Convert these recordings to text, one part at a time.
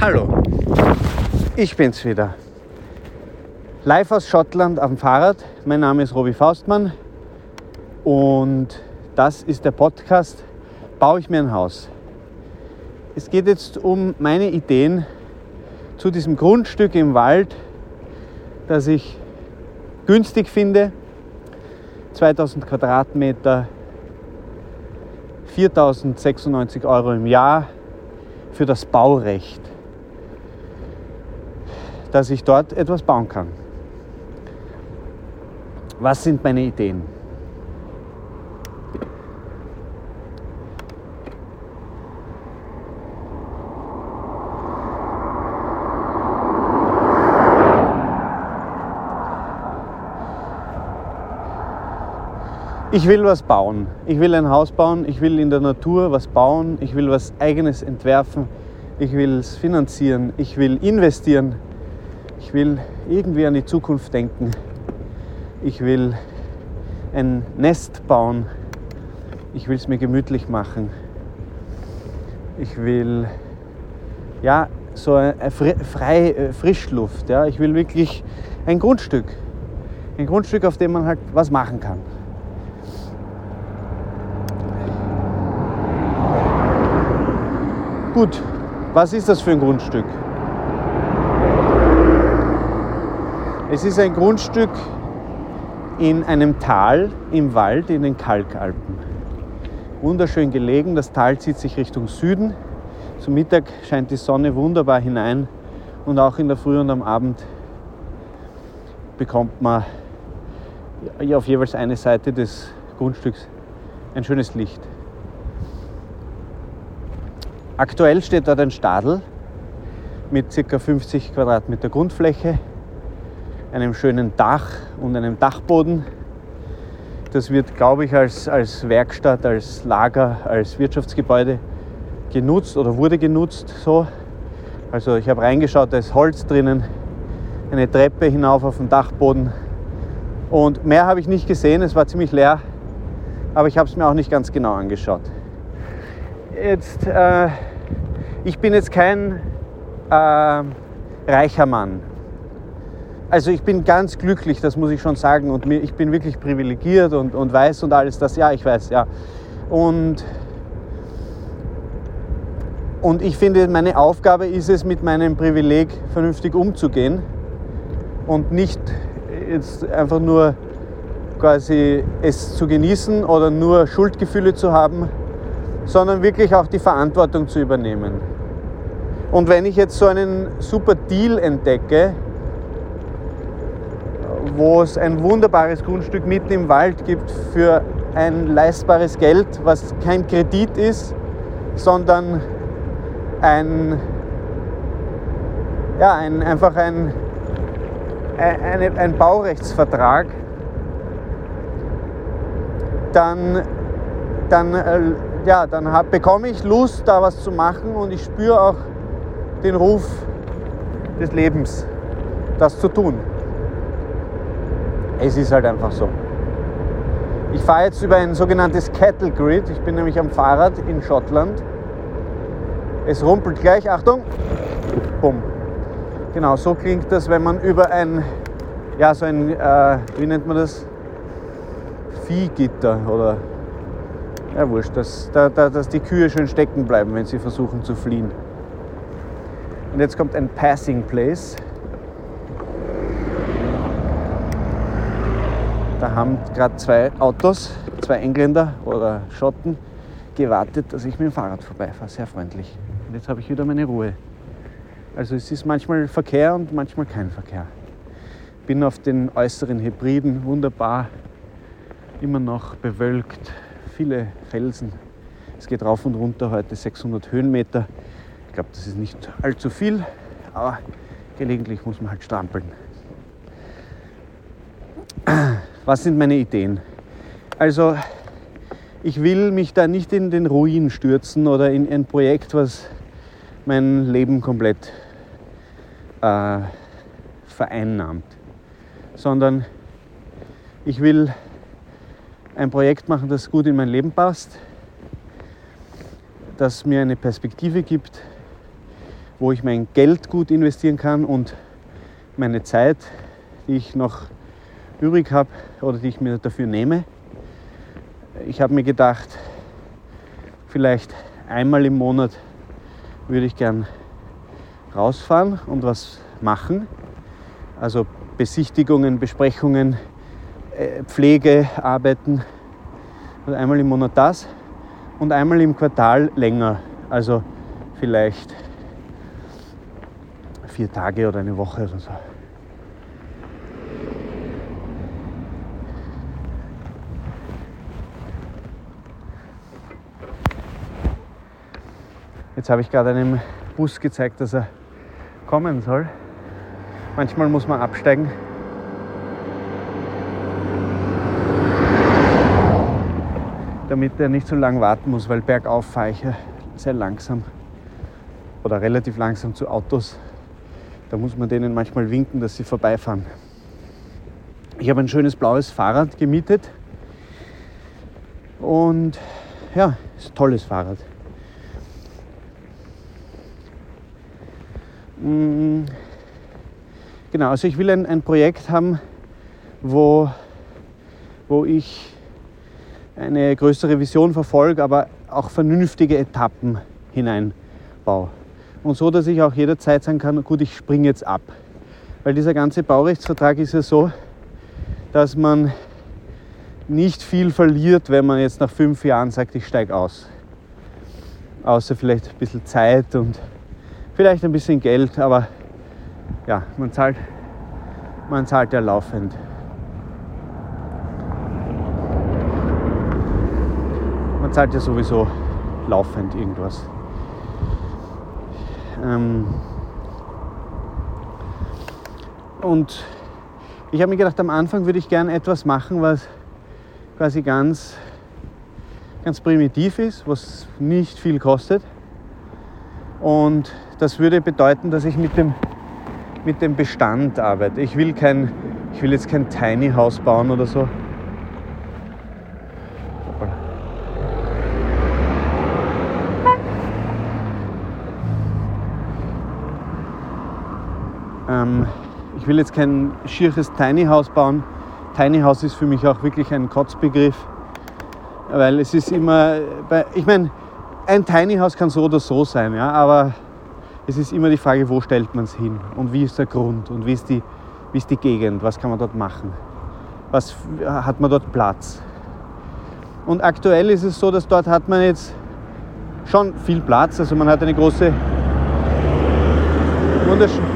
Hallo, ich bin's wieder. Live aus Schottland am Fahrrad. Mein Name ist Robi Faustmann und das ist der Podcast Baue ich mir ein Haus. Es geht jetzt um meine Ideen zu diesem Grundstück im Wald, das ich günstig finde. 2000 Quadratmeter, 4096 Euro im Jahr für das Baurecht dass ich dort etwas bauen kann. Was sind meine Ideen? Ich will was bauen. Ich will ein Haus bauen. Ich will in der Natur was bauen. Ich will was eigenes entwerfen. Ich will es finanzieren. Ich will investieren. Ich will irgendwie an die Zukunft denken. Ich will ein Nest bauen. Ich will es mir gemütlich machen. Ich will ja so eine freie äh, Frischluft. Ja. Ich will wirklich ein Grundstück. Ein Grundstück, auf dem man halt was machen kann. Gut, was ist das für ein Grundstück? Es ist ein Grundstück in einem Tal im Wald in den Kalkalpen. Wunderschön gelegen, das Tal zieht sich Richtung Süden. Zum Mittag scheint die Sonne wunderbar hinein und auch in der Früh und am Abend bekommt man auf jeweils eine Seite des Grundstücks ein schönes Licht. Aktuell steht dort ein Stadel mit ca. 50 Quadratmeter Grundfläche einem schönen Dach und einem Dachboden. Das wird, glaube ich, als, als Werkstatt, als Lager, als Wirtschaftsgebäude genutzt oder wurde genutzt so. Also ich habe reingeschaut, da ist Holz drinnen, eine Treppe hinauf auf den Dachboden. Und mehr habe ich nicht gesehen, es war ziemlich leer, aber ich habe es mir auch nicht ganz genau angeschaut. Jetzt, äh, ich bin jetzt kein äh, reicher Mann also ich bin ganz glücklich, das muss ich schon sagen. Und ich bin wirklich privilegiert und, und weiß und alles das. Ja, ich weiß, ja. Und, und ich finde, meine Aufgabe ist es, mit meinem Privileg vernünftig umzugehen und nicht jetzt einfach nur quasi es zu genießen oder nur Schuldgefühle zu haben, sondern wirklich auch die Verantwortung zu übernehmen. Und wenn ich jetzt so einen super Deal entdecke, wo es ein wunderbares Grundstück mitten im Wald gibt für ein leistbares Geld, was kein Kredit ist, sondern ein, ja, ein, einfach ein, ein, ein Baurechtsvertrag, dann, dann, äh, ja, dann hab, bekomme ich Lust, da was zu machen und ich spüre auch den Ruf des Lebens, das zu tun. Es ist halt einfach so. Ich fahre jetzt über ein sogenanntes Cattle Grid. Ich bin nämlich am Fahrrad in Schottland. Es rumpelt gleich, Achtung, bumm. Genau, so klingt das, wenn man über ein, ja, so ein, äh, wie nennt man das? Viehgitter oder, ja, wurscht, dass, da, da, dass die Kühe schön stecken bleiben, wenn sie versuchen zu fliehen. Und jetzt kommt ein Passing Place. Da haben gerade zwei Autos, zwei Engländer oder Schotten gewartet, dass ich mit dem Fahrrad vorbeifahre. Sehr freundlich. Und jetzt habe ich wieder meine Ruhe. Also es ist manchmal Verkehr und manchmal kein Verkehr. Bin auf den äußeren Hebriden wunderbar, immer noch bewölkt, viele Felsen. Es geht rauf und runter heute 600 Höhenmeter. Ich glaube, das ist nicht allzu viel, aber gelegentlich muss man halt strampeln. Was sind meine Ideen? Also, ich will mich da nicht in den Ruin stürzen oder in ein Projekt, was mein Leben komplett äh, vereinnahmt, sondern ich will ein Projekt machen, das gut in mein Leben passt, das mir eine Perspektive gibt wo ich mein Geld gut investieren kann und meine Zeit, die ich noch übrig habe oder die ich mir dafür nehme. Ich habe mir gedacht, vielleicht einmal im Monat würde ich gern rausfahren und was machen. Also Besichtigungen, Besprechungen, äh, Pflegearbeiten. Also einmal im Monat das und einmal im Quartal länger. Also vielleicht vier Tage oder eine Woche oder so. Jetzt habe ich gerade einem Bus gezeigt, dass er kommen soll. Manchmal muss man absteigen. Damit er nicht so lange warten muss, weil bergauf fahre ich ja sehr langsam oder relativ langsam zu Autos. Da muss man denen manchmal winken, dass sie vorbeifahren. Ich habe ein schönes blaues Fahrrad gemietet und ja, ist ein tolles Fahrrad. Genau, also ich will ein, ein Projekt haben, wo, wo ich eine größere Vision verfolge, aber auch vernünftige Etappen hineinbaue. Und so, dass ich auch jederzeit sagen kann, gut, ich springe jetzt ab. Weil dieser ganze Baurechtsvertrag ist ja so, dass man nicht viel verliert, wenn man jetzt nach fünf Jahren sagt, ich steige aus. Außer vielleicht ein bisschen Zeit und vielleicht ein bisschen Geld, aber ja, man zahlt, man zahlt ja laufend. Man zahlt ja sowieso laufend irgendwas. Ähm und ich habe mir gedacht, am Anfang würde ich gerne etwas machen, was quasi ganz, ganz primitiv ist, was nicht viel kostet. Und das würde bedeuten, dass ich mit dem, mit dem Bestand arbeite. Ich will, kein, ich will jetzt kein Tiny House bauen oder so. Ähm, ich will jetzt kein schieres Tiny House bauen. Tiny House ist für mich auch wirklich ein Kotzbegriff, weil es ist immer, bei, ich meine, ein Tiny House kann so oder so sein, ja, aber es ist immer die Frage, wo stellt man es hin und wie ist der Grund und wie ist, die, wie ist die Gegend, was kann man dort machen, was hat man dort Platz. Und aktuell ist es so, dass dort hat man jetzt schon viel Platz, also man hat eine große, wunderschöne,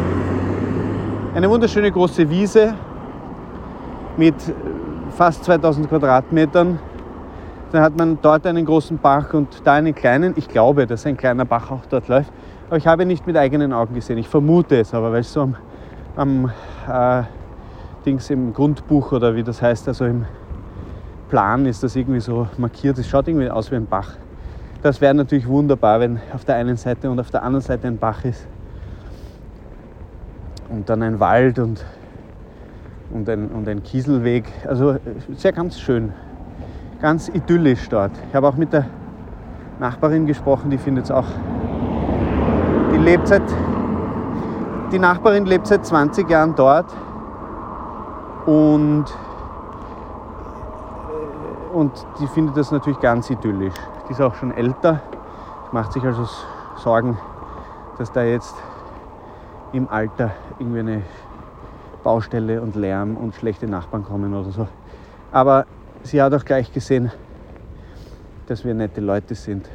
eine wunderschöne große Wiese mit fast 2000 Quadratmetern. Dann hat man dort einen großen Bach und da einen kleinen. Ich glaube, dass ein kleiner Bach auch dort läuft. Aber ich habe ihn nicht mit eigenen Augen gesehen. Ich vermute es aber, weil es so am, am äh, Dings im Grundbuch oder wie das heißt, also im Plan ist das irgendwie so markiert. Es schaut irgendwie aus wie ein Bach. Das wäre natürlich wunderbar, wenn auf der einen Seite und auf der anderen Seite ein Bach ist. Und dann ein Wald und, und, ein, und ein Kieselweg. Also sehr ganz schön. Ganz idyllisch dort. Ich habe auch mit der Nachbarin gesprochen, die findet es auch lebt seit, die Nachbarin lebt seit 20 Jahren dort und, äh, und die findet das natürlich ganz idyllisch. Die ist auch schon älter, macht sich also Sorgen, dass da jetzt im Alter irgendwie eine Baustelle und Lärm und schlechte Nachbarn kommen oder so. Aber sie hat auch gleich gesehen, dass wir nette Leute sind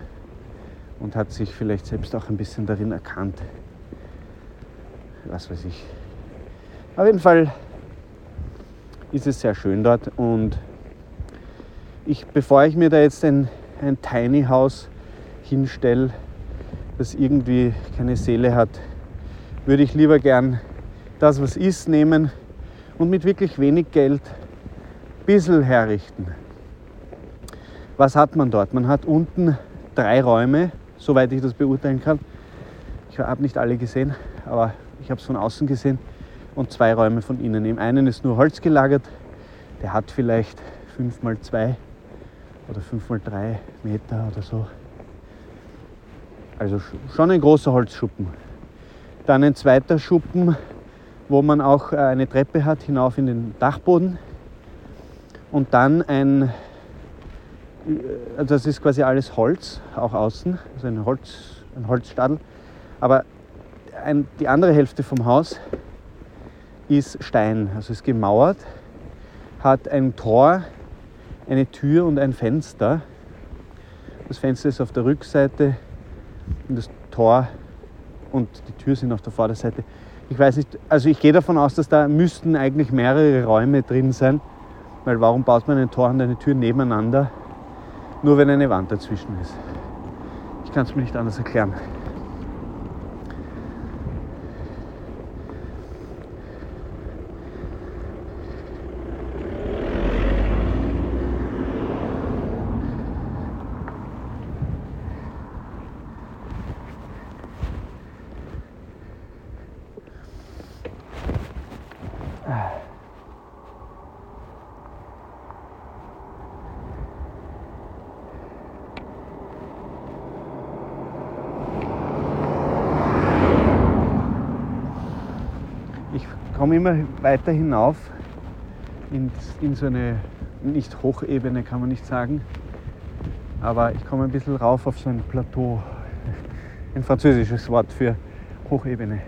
und hat sich vielleicht selbst auch ein bisschen darin erkannt. Was weiß ich. Auf jeden Fall ist es sehr schön dort und ich, bevor ich mir da jetzt ein, ein Tiny House hinstelle, das irgendwie keine Seele hat, würde ich lieber gern das, was ist, nehmen und mit wirklich wenig Geld ein bisschen herrichten. Was hat man dort? Man hat unten drei Räume, soweit ich das beurteilen kann. Ich habe nicht alle gesehen, aber ich habe es von außen gesehen und zwei Räume von innen. Im einen ist nur Holz gelagert, der hat vielleicht 5 mal 2 oder 5 mal 3 Meter oder so. Also schon ein großer Holzschuppen. Dann ein zweiter Schuppen, wo man auch äh, eine Treppe hat hinauf in den Dachboden. Und dann ein, also das ist quasi alles Holz, auch außen, also ein, Holz, ein Holzstadel. Aber ein, die andere Hälfte vom Haus ist Stein, also ist gemauert, hat ein Tor, eine Tür und ein Fenster. Das Fenster ist auf der Rückseite und das Tor und die Tür sind auf der Vorderseite. Ich weiß nicht, also ich gehe davon aus, dass da müssten eigentlich mehrere Räume drin sein, weil warum baut man ein Tor und eine Tür nebeneinander, nur wenn eine Wand dazwischen ist? Ich kann es mir nicht anders erklären. komme immer weiter hinauf in, in so eine, nicht Hochebene kann man nicht sagen, aber ich komme ein bisschen rauf auf so ein Plateau, ein französisches Wort für Hochebene.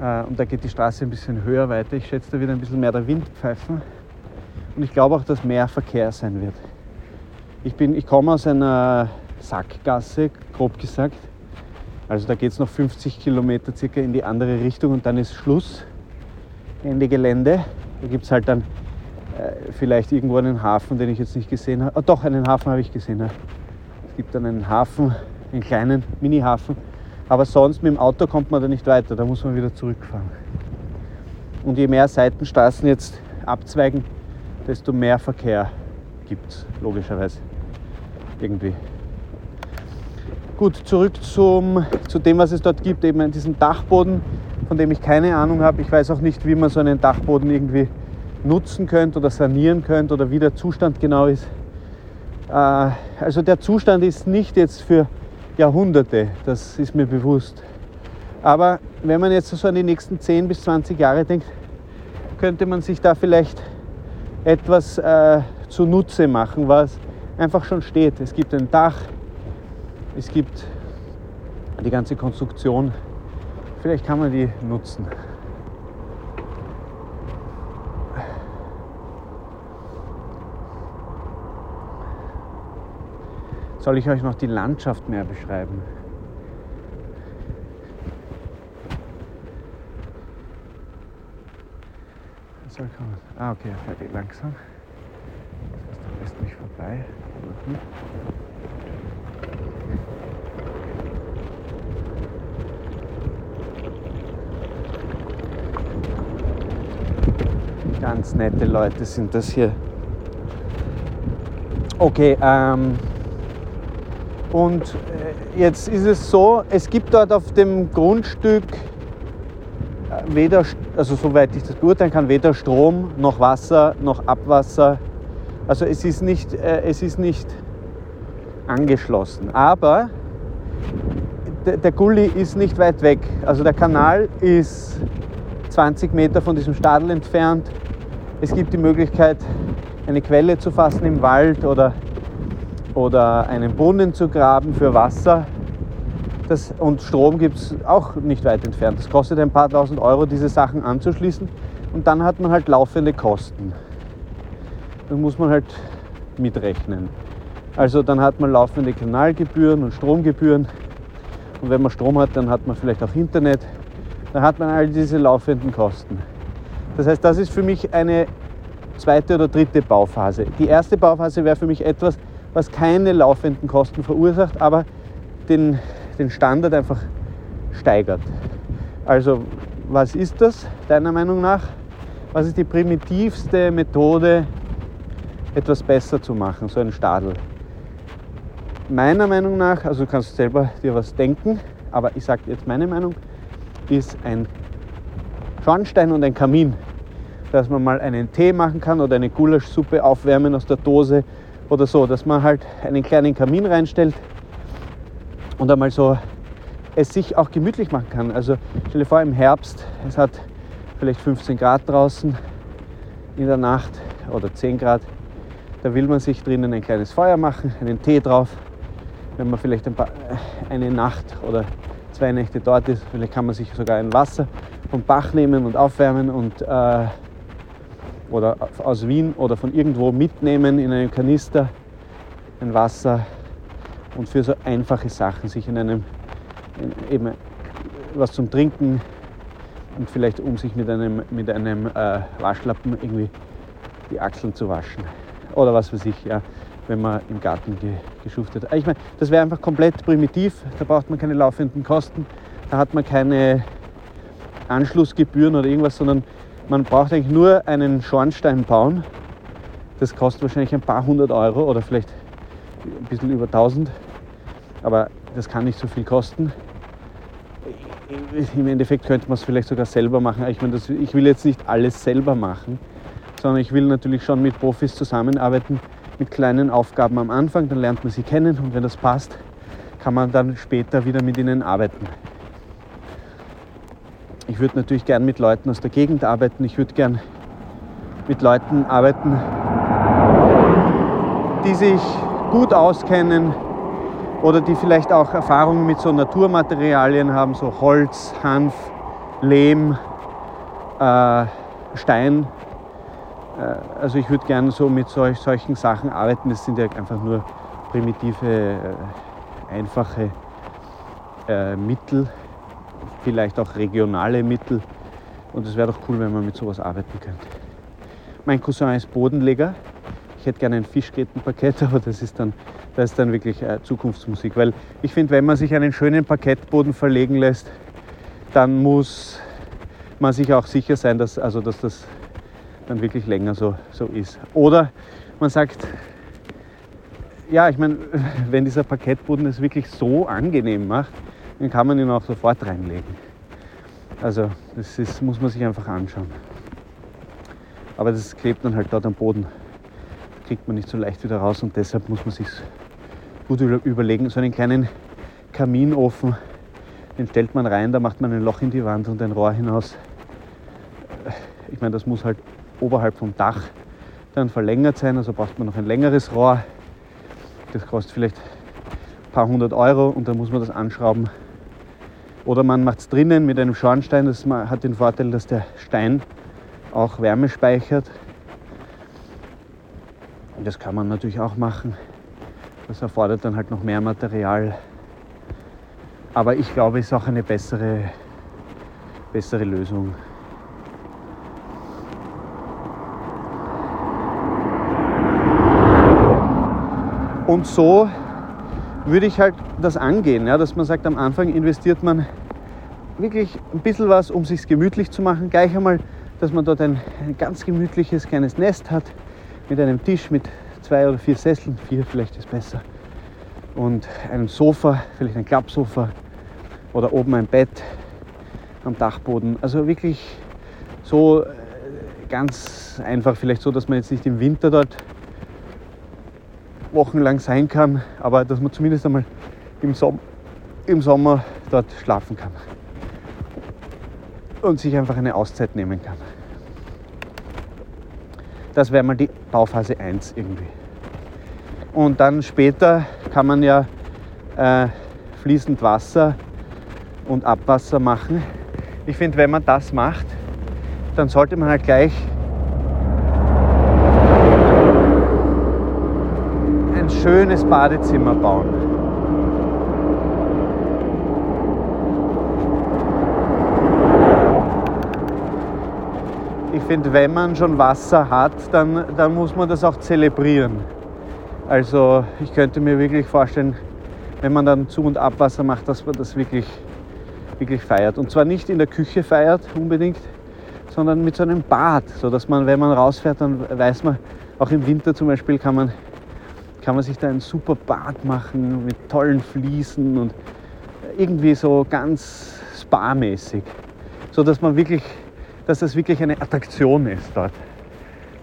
Äh, und da geht die Straße ein bisschen höher weiter. Ich schätze, da wird ein bisschen mehr der Wind pfeifen. Und ich glaube auch, dass mehr Verkehr sein wird. Ich, bin, ich komme aus einer Sackgasse, grob gesagt. Also da geht es noch 50 Kilometer circa in die andere Richtung und dann ist Schluss. Ende Gelände. Da gibt es halt dann äh, vielleicht irgendwo einen Hafen, den ich jetzt nicht gesehen habe. Oh, doch, einen Hafen habe ich gesehen. Ja. Es gibt dann einen Hafen, einen kleinen Mini-Hafen. Aber sonst mit dem Auto kommt man da nicht weiter, da muss man wieder zurückfahren. Und je mehr Seitenstraßen jetzt abzweigen, desto mehr Verkehr gibt es, logischerweise. Irgendwie. Gut, zurück zum, zu dem, was es dort gibt, eben diesen Dachboden von dem ich keine Ahnung habe. Ich weiß auch nicht, wie man so einen Dachboden irgendwie nutzen könnte oder sanieren könnte oder wie der Zustand genau ist. Äh, also der Zustand ist nicht jetzt für Jahrhunderte, das ist mir bewusst. Aber wenn man jetzt so an die nächsten 10 bis 20 Jahre denkt, könnte man sich da vielleicht etwas äh, zunutze machen, was einfach schon steht. Es gibt ein Dach, es gibt die ganze Konstruktion Vielleicht kann man die nutzen. Soll ich euch noch die Landschaft mehr beschreiben? Soll ich ah, okay, er fährt langsam. Das heißt, er lässt mich vorbei. Ganz nette Leute sind das hier. Okay, ähm, und äh, jetzt ist es so, es gibt dort auf dem Grundstück äh, weder, also soweit ich das beurteilen kann, weder Strom noch Wasser noch Abwasser. Also es ist nicht, äh, es ist nicht angeschlossen. Aber der Gully ist nicht weit weg. Also der Kanal ist 20 Meter von diesem Stadel entfernt. Es gibt die Möglichkeit, eine Quelle zu fassen im Wald oder, oder einen Brunnen zu graben für Wasser. Das, und Strom gibt es auch nicht weit entfernt. Das kostet ein paar tausend Euro, diese Sachen anzuschließen. Und dann hat man halt laufende Kosten. Das muss man halt mitrechnen. Also dann hat man laufende Kanalgebühren und Stromgebühren. Und wenn man Strom hat, dann hat man vielleicht auch Internet. Dann hat man all diese laufenden Kosten. Das heißt, das ist für mich eine zweite oder dritte Bauphase. Die erste Bauphase wäre für mich etwas, was keine laufenden Kosten verursacht, aber den, den Standard einfach steigert. Also was ist das deiner Meinung nach? Was ist die primitivste Methode, etwas besser zu machen, so ein Stadel? Meiner Meinung nach, also du kannst selber dir was denken, aber ich sage jetzt meine Meinung, ist ein Schornstein und ein Kamin, dass man mal einen Tee machen kann oder eine Gulaschsuppe aufwärmen aus der Dose oder so, dass man halt einen kleinen Kamin reinstellt und einmal so es sich auch gemütlich machen kann. Also stell dir vor, im Herbst, es hat vielleicht 15 Grad draußen in der Nacht oder 10 Grad. Da will man sich drinnen ein kleines Feuer machen, einen Tee drauf. Wenn man vielleicht ein paar, eine Nacht oder zwei Nächte dort ist, vielleicht kann man sich sogar ein Wasser vom Bach nehmen und aufwärmen und äh, oder aus Wien oder von irgendwo mitnehmen in einem Kanister ein Wasser und für so einfache Sachen sich in einem in, eben was zum Trinken und vielleicht um sich mit einem, mit einem äh, Waschlappen irgendwie die Achseln zu waschen. Oder was weiß ich, ja, wenn man im Garten ge, geschuftet hat. Ich meine, das wäre einfach komplett primitiv, da braucht man keine laufenden Kosten, da hat man keine Anschlussgebühren oder irgendwas, sondern man braucht eigentlich nur einen Schornstein bauen. Das kostet wahrscheinlich ein paar hundert Euro oder vielleicht ein bisschen über 1000, aber das kann nicht so viel kosten im Endeffekt könnte man es vielleicht sogar selber machen. Ich, meine, das, ich will jetzt nicht alles selber machen, sondern ich will natürlich schon mit Profis zusammenarbeiten, mit kleinen Aufgaben am Anfang, dann lernt man sie kennen und wenn das passt, kann man dann später wieder mit ihnen arbeiten. Ich würde natürlich gern mit Leuten aus der Gegend arbeiten. Ich würde gern mit Leuten arbeiten, die sich gut auskennen, oder die vielleicht auch Erfahrungen mit so Naturmaterialien haben, so Holz, Hanf, Lehm, äh, Stein. Äh, also ich würde gerne so mit solch, solchen Sachen arbeiten. Das sind ja einfach nur primitive, äh, einfache äh, Mittel, vielleicht auch regionale Mittel. Und es wäre doch cool, wenn man mit sowas arbeiten könnte. Mein Cousin ist Bodenleger. Ich hätte gerne ein Fischgrätenparkett, aber das ist dann das ist dann wirklich äh, Zukunftsmusik. Weil ich finde, wenn man sich einen schönen Parkettboden verlegen lässt, dann muss man sich auch sicher sein, dass, also, dass das dann wirklich länger so, so ist. Oder man sagt, ja, ich meine, wenn dieser Parkettboden es wirklich so angenehm macht, dann kann man ihn auch sofort reinlegen. Also das ist, muss man sich einfach anschauen. Aber das klebt dann halt dort am Boden. kriegt man nicht so leicht wieder raus und deshalb muss man sich gut überlegen. So einen kleinen Kaminofen, den stellt man rein, da macht man ein Loch in die Wand und ein Rohr hinaus. Ich meine, das muss halt oberhalb vom Dach dann verlängert sein, also braucht man noch ein längeres Rohr. Das kostet vielleicht ein paar hundert Euro und dann muss man das anschrauben. Oder man macht es drinnen mit einem Schornstein, das hat den Vorteil, dass der Stein auch Wärme speichert. Das kann man natürlich auch machen. Das erfordert dann halt noch mehr Material. Aber ich glaube, es ist auch eine bessere, bessere Lösung. Und so würde ich halt das angehen, ja, dass man sagt, am Anfang investiert man wirklich ein bisschen was, um sich gemütlich zu machen. Gleich einmal, dass man dort ein, ein ganz gemütliches kleines Nest hat mit einem Tisch, mit zwei oder vier Sesseln, vier vielleicht ist besser. Und einem Sofa, vielleicht ein Klappsofa oder oben ein Bett am Dachboden. Also wirklich so äh, ganz einfach, vielleicht so, dass man jetzt nicht im Winter dort wochenlang sein kann, aber dass man zumindest einmal im, Som im Sommer dort schlafen kann und sich einfach eine Auszeit nehmen kann. Das wäre mal die Bauphase 1 irgendwie. Und dann später kann man ja äh, fließend Wasser und Abwasser machen. Ich finde, wenn man das macht, dann sollte man halt gleich schönes Badezimmer bauen. ich finde, wenn man schon Wasser hat, dann, dann muss man das auch zelebrieren. Also ich könnte mir wirklich vorstellen, wenn man dann Zu- und Abwasser macht, dass man das wirklich, wirklich feiert. Und zwar nicht in der Küche feiert unbedingt, sondern mit so einem Bad, sodass man, wenn man rausfährt, dann weiß man, auch im Winter zum Beispiel kann man, kann man sich da ein super Bad machen mit tollen Fliesen und irgendwie so ganz spa-mäßig, sodass man wirklich dass das wirklich eine Attraktion ist dort.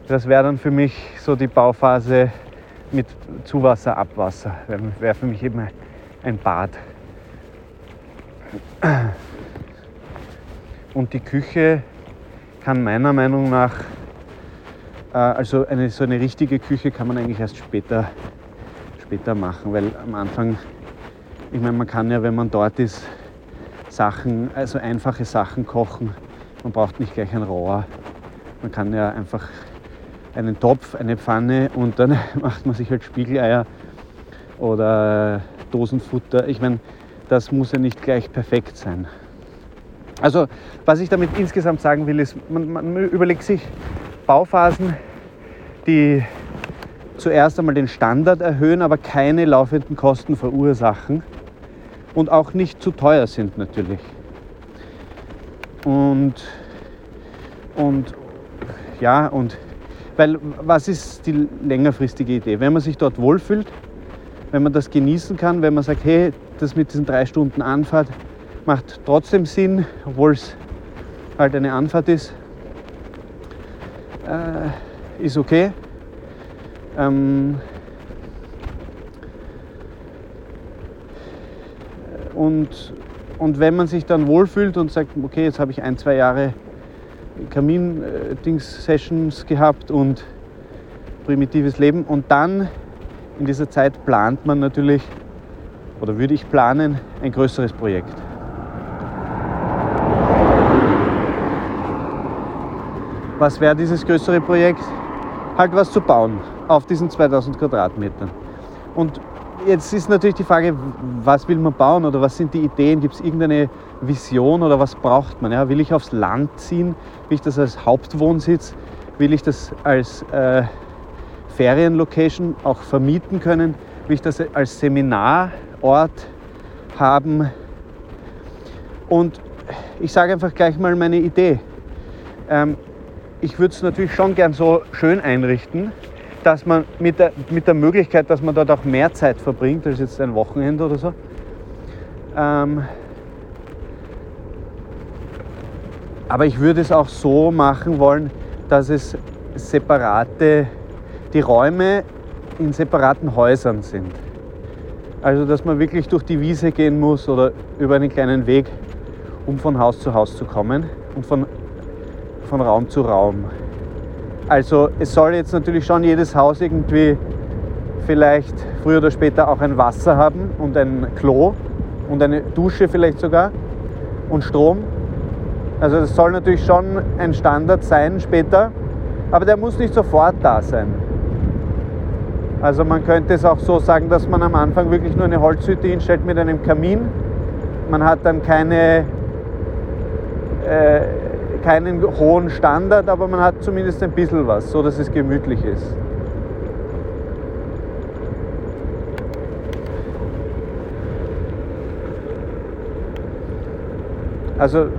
Das wäre dann für mich so die Bauphase mit Zuwasser, Abwasser. Wäre für mich eben ein Bad. Und die Küche kann meiner Meinung nach, also eine, so eine richtige Küche kann man eigentlich erst später, später machen, weil am Anfang, ich meine, man kann ja, wenn man dort ist, Sachen, also einfache Sachen kochen. Man braucht nicht gleich ein Rohr. Man kann ja einfach einen Topf, eine Pfanne und dann macht man sich halt Spiegeleier oder Dosenfutter. Ich meine, das muss ja nicht gleich perfekt sein. Also, was ich damit insgesamt sagen will, ist, man, man überlegt sich Bauphasen, die zuerst einmal den Standard erhöhen, aber keine laufenden Kosten verursachen und auch nicht zu teuer sind natürlich. Und, und ja, und weil was ist die längerfristige Idee? Wenn man sich dort wohlfühlt, wenn man das genießen kann, wenn man sagt, hey, das mit diesen drei Stunden Anfahrt macht trotzdem Sinn, obwohl es halt eine Anfahrt ist, äh, ist okay. Ähm, und, und wenn man sich dann wohlfühlt und sagt, okay, jetzt habe ich ein, zwei Jahre Kamin-Dings-Sessions gehabt und primitives Leben und dann in dieser Zeit plant man natürlich, oder würde ich planen, ein größeres Projekt. Was wäre dieses größere Projekt? Halt was zu bauen auf diesen 2000 Quadratmetern. Und jetzt ist natürlich die Frage, was will man bauen oder was sind die Ideen? Gibt es irgendeine Vision oder was braucht man? Ja, will ich aufs Land ziehen? Will ich das als Hauptwohnsitz? Will ich das als äh, Ferienlocation auch vermieten können? Will ich das als Seminarort haben? Und ich sage einfach gleich mal meine Idee. Ähm, ich würde es natürlich schon gern so schön einrichten, dass man mit der, mit der Möglichkeit, dass man dort auch mehr Zeit verbringt als jetzt ein Wochenende oder so, ähm, aber ich würde es auch so machen wollen, dass es separate, die Räume in separaten Häusern sind. Also dass man wirklich durch die Wiese gehen muss oder über einen kleinen Weg, um von Haus zu Haus zu kommen und von, von Raum zu Raum. Also es soll jetzt natürlich schon jedes Haus irgendwie vielleicht früher oder später auch ein Wasser haben und ein Klo und eine Dusche vielleicht sogar und Strom. Also das soll natürlich schon ein Standard sein später, aber der muss nicht sofort da sein. Also man könnte es auch so sagen, dass man am Anfang wirklich nur eine Holzhütte hinstellt mit einem Kamin. Man hat dann keine äh, keinen hohen Standard, aber man hat zumindest ein bisschen was, so dass es gemütlich ist. Also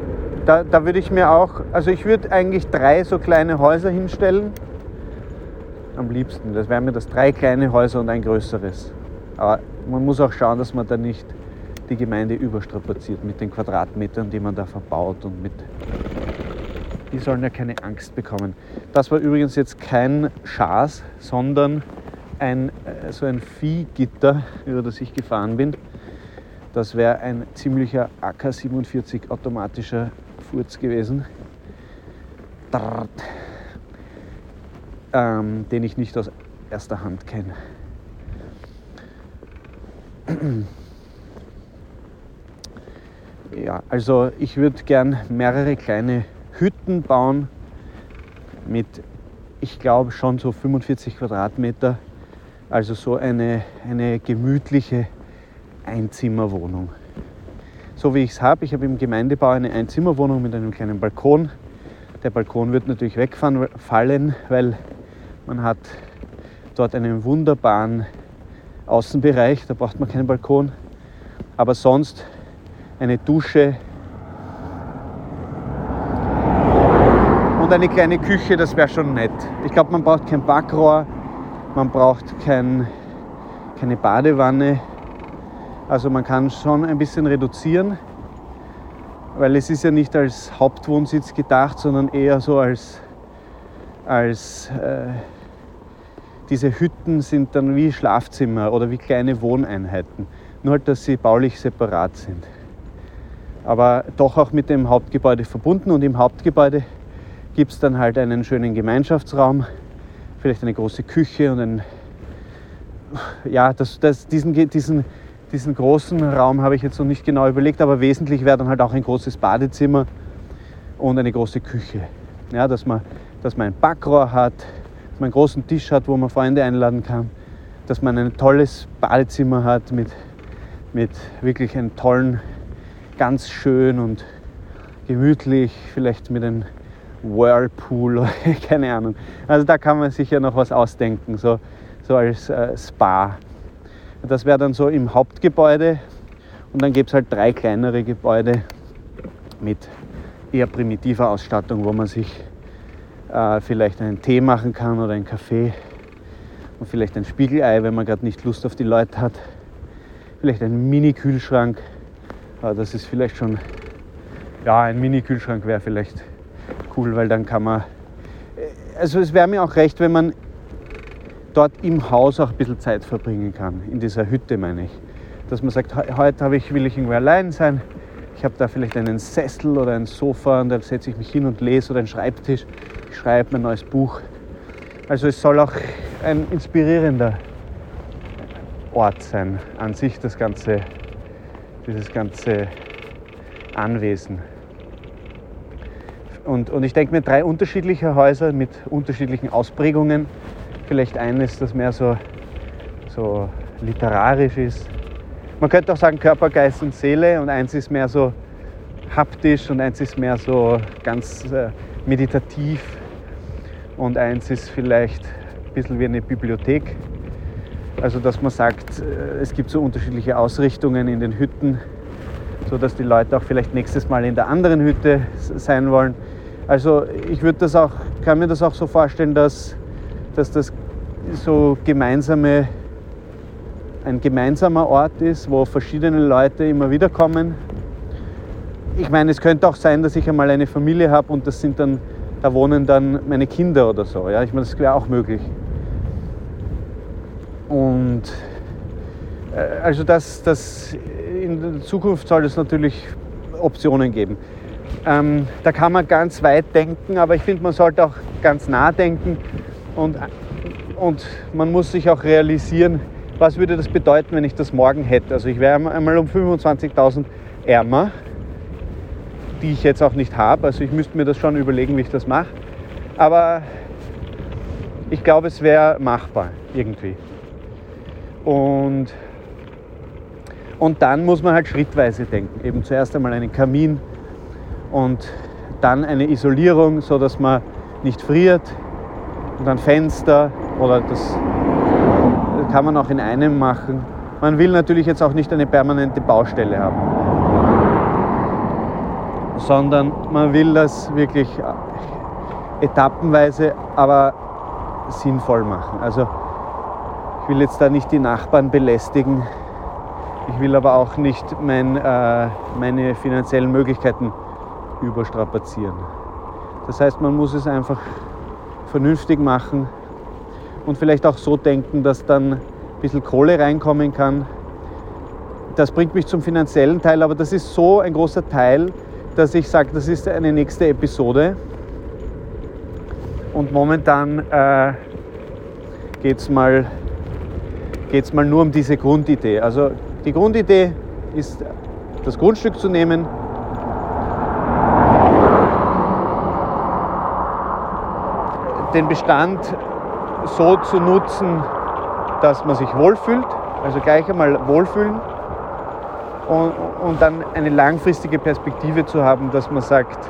da, da würde ich mir auch, also ich würde eigentlich drei so kleine Häuser hinstellen. Am liebsten. Das wären mir das drei kleine Häuser und ein größeres. Aber man muss auch schauen, dass man da nicht die Gemeinde überstrapaziert mit den Quadratmetern, die man da verbaut und mit die sollen ja keine Angst bekommen. Das war übrigens jetzt kein Schaß, sondern ein, äh, so ein Viehgitter, über das ich gefahren bin. Das wäre ein ziemlicher AK-47 automatischer Furz gewesen, ähm, den ich nicht aus erster Hand kenne. Ja, also ich würde gern mehrere kleine Hütten bauen mit, ich glaube, schon so 45 Quadratmeter. Also so eine, eine gemütliche Einzimmerwohnung. So wie ich es habe. Ich habe im Gemeindebau eine Einzimmerwohnung mit einem kleinen Balkon. Der Balkon wird natürlich wegfallen, weil man hat dort einen wunderbaren Außenbereich. Da braucht man keinen Balkon. Aber sonst eine Dusche, eine kleine Küche, das wäre schon nett. Ich glaube, man braucht kein Backrohr, man braucht kein, keine Badewanne. Also man kann schon ein bisschen reduzieren, weil es ist ja nicht als Hauptwohnsitz gedacht, sondern eher so als, als äh, diese Hütten sind dann wie Schlafzimmer oder wie kleine Wohneinheiten. Nur halt, dass sie baulich separat sind. aber doch auch mit dem Hauptgebäude verbunden. Und im Hauptgebäude gibt es dann halt einen schönen Gemeinschaftsraum, vielleicht eine große Küche und ein, ja, das, das, diesen, diesen, diesen großen Raum habe ich jetzt noch nicht genau überlegt, aber wesentlich wäre dann halt auch ein großes Badezimmer und eine große Küche. Ja, dass, man, dass man ein Backrohr hat, dass man einen großen Tisch hat, wo man Freunde einladen kann, dass man ein tolles Badezimmer hat mit, mit wirklich einem tollen, ganz schön und gemütlich, vielleicht mit einem Whirlpool keine Ahnung. Also da kann man sich ja noch was ausdenken, so, so als äh, Spa. Das wäre dann so im Hauptgebäude und dann gibt es halt drei kleinere Gebäude mit eher primitiver Ausstattung, wo man sich äh, vielleicht einen Tee machen kann oder einen Kaffee und vielleicht ein Spiegelei, wenn man gerade nicht Lust auf die Leute hat. Vielleicht ein Mini-Kühlschrank. Das ist vielleicht schon, ja, ein Mini-Kühlschrank wäre vielleicht cool, weil dann kann man, also es wäre mir auch recht, wenn man dort im Haus auch ein bisschen Zeit verbringen kann, in dieser Hütte meine ich. Dass man sagt, heute ich, will ich irgendwie allein sein, ich habe da vielleicht einen Sessel oder ein Sofa und dann setze ich mich hin und lese oder einen Schreibtisch, ich schreibe mein neues Buch. Also es soll auch ein inspirierender Ort sein, an sich das ganze, dieses ganze Anwesen. Und, und ich denke mir, drei unterschiedliche Häuser mit unterschiedlichen Ausprägungen. Vielleicht eines, das mehr so, so literarisch ist. Man könnte auch sagen Körper, Geist und Seele und eins ist mehr so haptisch und eins ist mehr so ganz äh, meditativ und eins ist vielleicht ein bisschen wie eine Bibliothek. Also dass man sagt, äh, es gibt so unterschiedliche Ausrichtungen in den Hütten, sodass die Leute auch vielleicht nächstes Mal in der anderen Hütte sein wollen. Also ich würde das auch, kann mir das auch so vorstellen, dass, dass das so gemeinsame, ein gemeinsamer Ort ist, wo verschiedene Leute immer wieder kommen. Ich meine, es könnte auch sein, dass ich einmal eine Familie habe und das sind dann, da wohnen dann meine Kinder oder so. Ja? Ich meine, das wäre auch möglich. Und äh, also das, das in Zukunft soll es natürlich Optionen geben. Ähm, da kann man ganz weit denken, aber ich finde, man sollte auch ganz nah denken und, und man muss sich auch realisieren, was würde das bedeuten, wenn ich das morgen hätte. Also ich wäre einmal um 25.000 ärmer, die ich jetzt auch nicht habe. Also ich müsste mir das schon überlegen, wie ich das mache. Aber ich glaube, es wäre machbar irgendwie. Und, und dann muss man halt schrittweise denken. Eben zuerst einmal einen Kamin und dann eine Isolierung, so dass man nicht friert und dann Fenster oder das kann man auch in einem machen. Man will natürlich jetzt auch nicht eine permanente Baustelle haben, sondern man will das wirklich etappenweise, aber sinnvoll machen. Also ich will jetzt da nicht die Nachbarn belästigen. Ich will aber auch nicht mein, äh, meine finanziellen Möglichkeiten überstrapazieren. Das heißt, man muss es einfach vernünftig machen und vielleicht auch so denken, dass dann ein bisschen Kohle reinkommen kann. Das bringt mich zum finanziellen Teil, aber das ist so ein großer Teil, dass ich sage, das ist eine nächste Episode. Und momentan äh, geht es mal, geht's mal nur um diese Grundidee. Also die Grundidee ist, das Grundstück zu nehmen, den Bestand so zu nutzen, dass man sich wohlfühlt, also gleich einmal wohlfühlen. Und, und dann eine langfristige Perspektive zu haben, dass man sagt,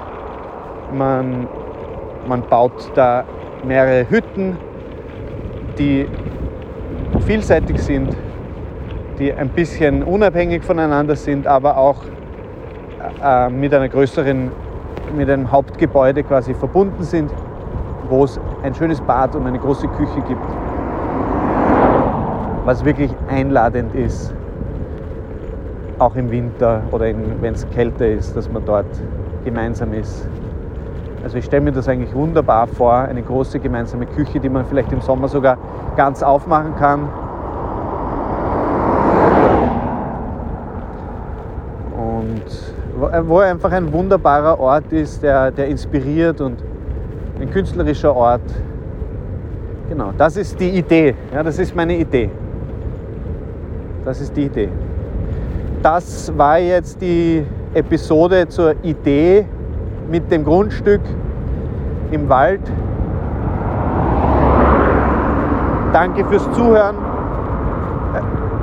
man, man baut da mehrere Hütten, die vielseitig sind, die ein bisschen unabhängig voneinander sind, aber auch äh, mit einer größeren, mit einem Hauptgebäude quasi verbunden sind wo es ein schönes Bad und eine große Küche gibt, was wirklich einladend ist, auch im Winter oder wenn es kälter ist, dass man dort gemeinsam ist. Also ich stelle mir das eigentlich wunderbar vor, eine große gemeinsame Küche, die man vielleicht im Sommer sogar ganz aufmachen kann. Und wo einfach ein wunderbarer Ort ist, der, der inspiriert und ein künstlerischer Ort. Genau, das ist die Idee. Ja, das ist meine Idee. Das ist die Idee. Das war jetzt die Episode zur Idee mit dem Grundstück im Wald. Danke fürs Zuhören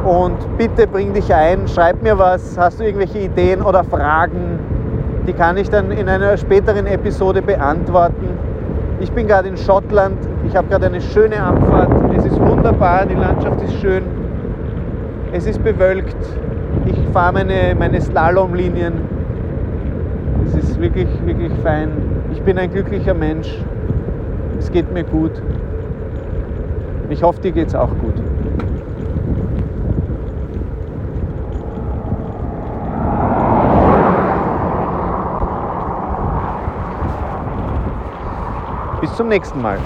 und bitte bring dich ein, schreib mir was, hast du irgendwelche Ideen oder Fragen, die kann ich dann in einer späteren Episode beantworten. Ich bin gerade in Schottland, ich habe gerade eine schöne Abfahrt, es ist wunderbar, die Landschaft ist schön, es ist bewölkt, ich fahre meine, meine Slalomlinien, es ist wirklich, wirklich fein. Ich bin ein glücklicher Mensch, es geht mir gut. Ich hoffe, dir geht es auch gut. Bis zum nächsten Mal.